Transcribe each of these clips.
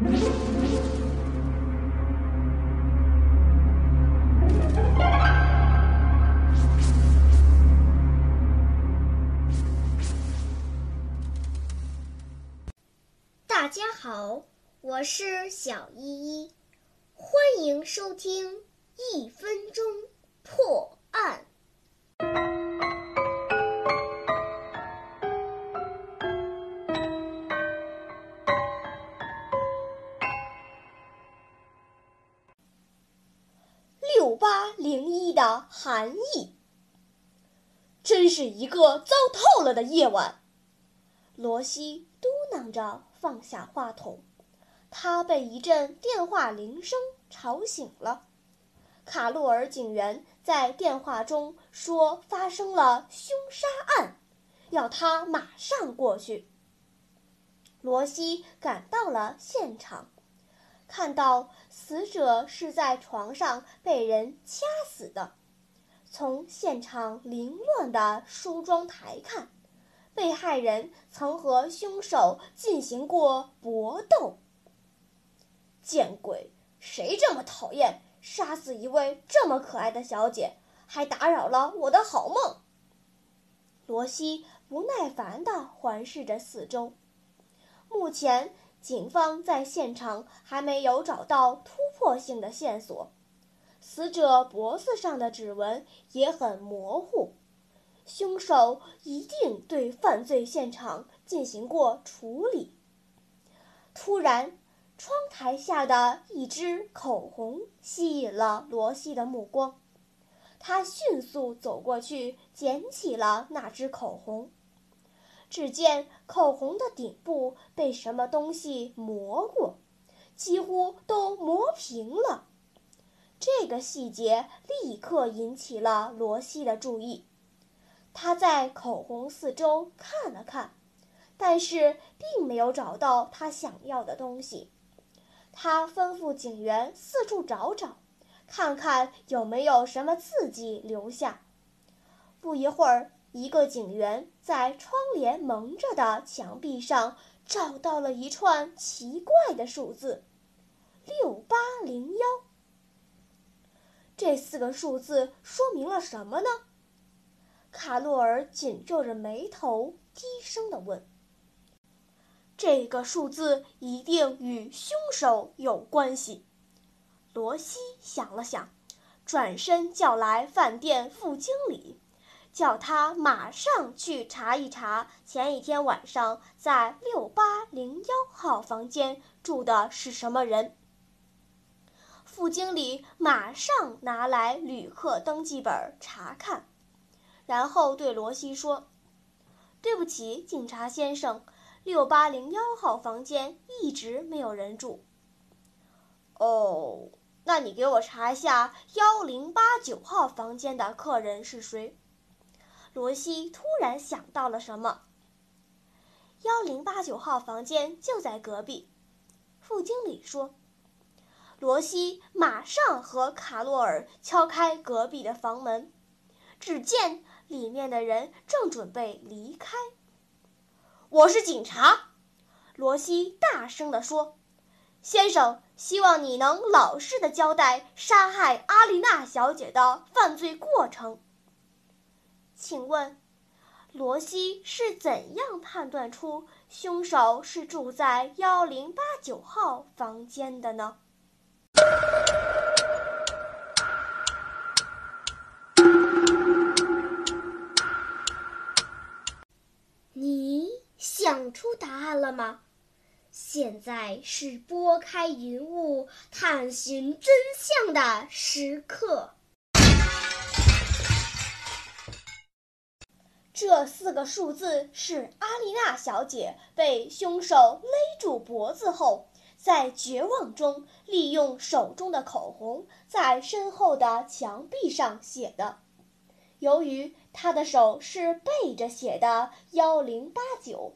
大家好，我是小依依，欢迎收听一分钟。八零一的含义，真是一个糟透了的夜晚。罗西嘟囔着放下话筒，他被一阵电话铃声吵醒了。卡洛尔警员在电话中说发生了凶杀案，要他马上过去。罗西赶到了现场，看到死者是在床上被人掐死的。从现场凌乱的梳妆台看，被害人曾和凶手进行过搏斗。见鬼！谁这么讨厌？杀死一位这么可爱的小姐，还打扰了我的好梦。罗西不耐烦地环视着四周。目前，警方在现场还没有找到突破性的线索，死者脖子上的指纹也很模糊，凶手一定对犯罪现场进行过处理。突然，窗台下的一支口红吸引了罗西的目光，他迅速走过去捡起了那支口红。只见口红的顶部被什么东西磨过，几乎都磨平了。这个细节立刻引起了罗西的注意，他在口红四周看了看，但是并没有找到他想要的东西。他吩咐警员四处找找，看看有没有什么字迹留下。不一会儿，一个警员在窗帘蒙着的墙壁上找到了一串奇怪的数字：六八零幺。这四个数字说明了什么呢？卡洛尔紧皱着眉头，低声地问。这个数字一定与凶手有关系。罗西想了想，转身叫来饭店副经理，叫他马上去查一查前一天晚上在六八零幺号房间住的是什么人。副经理马上拿来旅客登记本查看，然后对罗西说：“对不起，警察先生。”六八零幺号房间一直没有人住。哦，那你给我查一下幺零八九号房间的客人是谁？罗西突然想到了什么。幺零八九号房间就在隔壁，副经理说。罗西马上和卡洛尔敲开隔壁的房门，只见里面的人正准备离开。我是警察，罗西大声地说：“先生，希望你能老实的交代杀害阿丽娜小姐的犯罪过程。请问，罗西是怎样判断出凶手是住在幺零八九号房间的呢？”你想出答案了吗？现在是拨开云雾探寻真相的时刻。这四个数字是阿丽娜小姐被凶手勒住脖子后，在绝望中利用手中的口红在身后的墙壁上写的。由于她的手是背着写的“幺零八九”。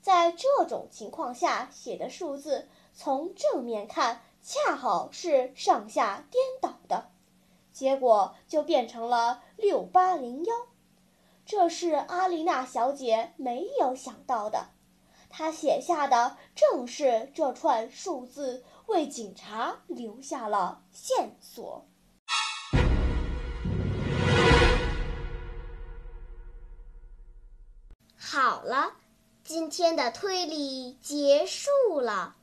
在这种情况下写的数字，从正面看恰好是上下颠倒的，结果就变成了六八零幺。这是阿丽娜小姐没有想到的，她写下的正是这串数字，为警察留下了线索。好了，今天的推理结束了，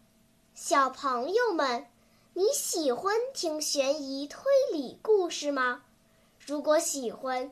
小朋友们，你喜欢听悬疑推理故事吗？如果喜欢，